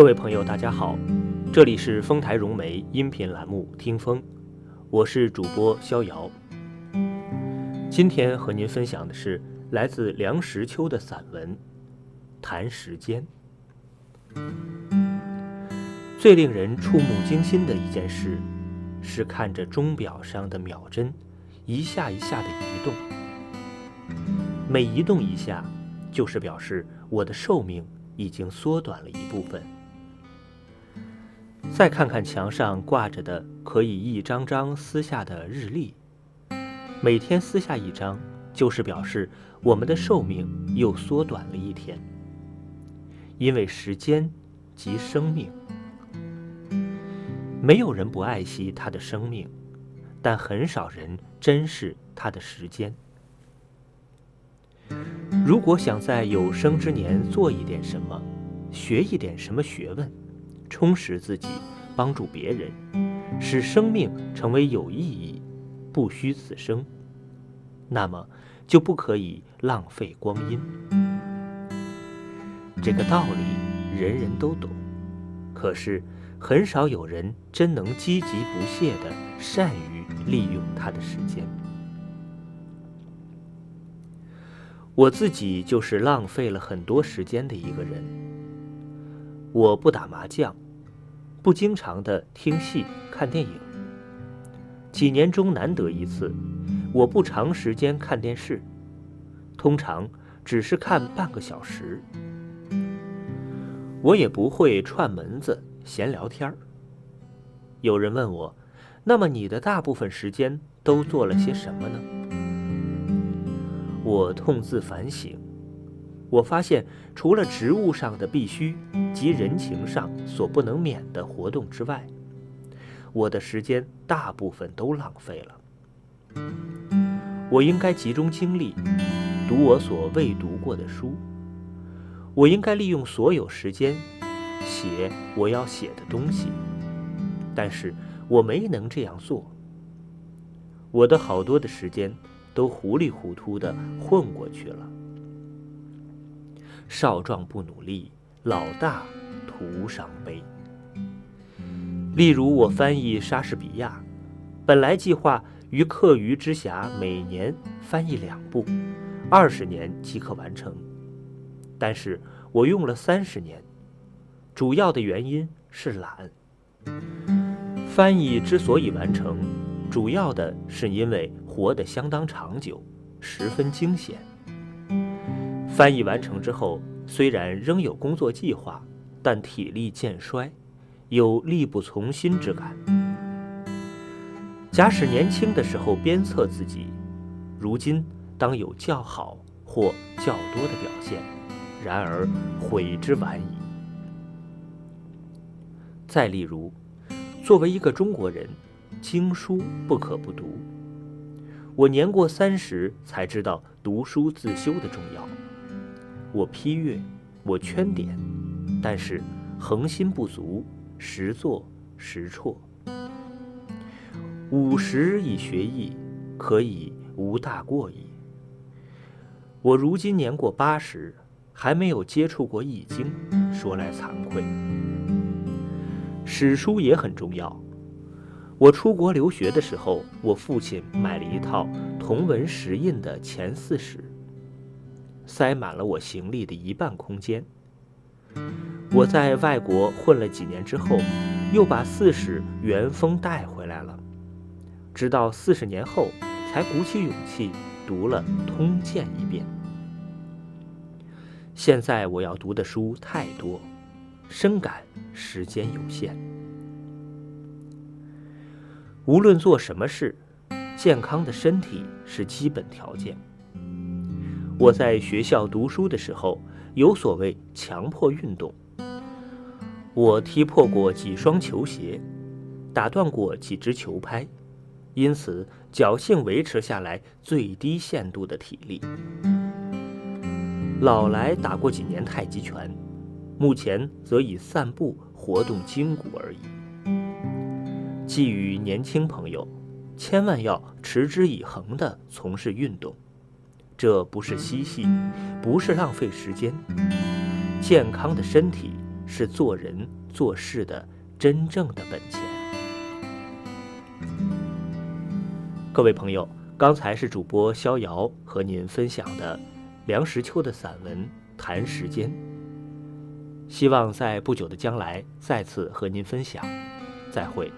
各位朋友，大家好，这里是丰台融媒音频栏目《听风》，我是主播逍遥。今天和您分享的是来自梁实秋的散文《谈时间》。最令人触目惊心的一件事，是看着钟表上的秒针一下一下的移动，每移动一下，就是表示我的寿命已经缩短了一部分。再看看墙上挂着的可以一张张撕下的日历，每天撕下一张，就是表示我们的寿命又缩短了一天。因为时间即生命，没有人不爱惜他的生命，但很少人珍视他的时间。如果想在有生之年做一点什么，学一点什么学问，充实自己，帮助别人，使生命成为有意义，不虚此生，那么就不可以浪费光阴。这个道理人人都懂，可是很少有人真能积极不懈地善于利用他的时间。我自己就是浪费了很多时间的一个人。我不打麻将。不经常的听戏、看电影。几年中难得一次，我不长时间看电视，通常只是看半个小时。我也不会串门子、闲聊天儿。有人问我，那么你的大部分时间都做了些什么呢？我痛自反省。我发现，除了职务上的必须及人情上所不能免的活动之外，我的时间大部分都浪费了。我应该集中精力读我所未读过的书，我应该利用所有时间写我要写的东西，但是我没能这样做。我的好多的时间都糊里糊涂的混过去了。少壮不努力，老大徒伤悲。例如，我翻译莎士比亚，本来计划于课余之暇每年翻译两部，二十年即可完成，但是我用了三十年，主要的原因是懒。翻译之所以完成，主要的是因为活得相当长久，十分惊险。翻译完成之后，虽然仍有工作计划，但体力渐衰，有力不从心之感。假使年轻的时候鞭策自己，如今当有较好或较多的表现。然而悔之晚矣。再例如，作为一个中国人，经书不可不读。我年过三十才知道读书自修的重要。我批阅，我圈点，但是恒心不足，时做时辍。五十以学艺，可以无大过矣。我如今年过八十，还没有接触过《易经》，说来惭愧。史书也很重要。我出国留学的时候，我父亲买了一套同文石印的前四史。塞满了我行李的一半空间。我在外国混了几年之后，又把四史原封带回来了，直到四十年后才鼓起勇气读了《通鉴》一遍。现在我要读的书太多，深感时间有限。无论做什么事，健康的身体是基本条件。我在学校读书的时候，有所谓强迫运动。我踢破过几双球鞋，打断过几只球拍，因此侥幸维持下来最低限度的体力。老来打过几年太极拳，目前则以散步活动筋骨而已。寄予年轻朋友，千万要持之以恒地从事运动。这不是嬉戏，不是浪费时间。健康的身体是做人做事的真正的本钱。各位朋友，刚才是主播逍遥和您分享的梁实秋的散文《谈时间》，希望在不久的将来再次和您分享。再会。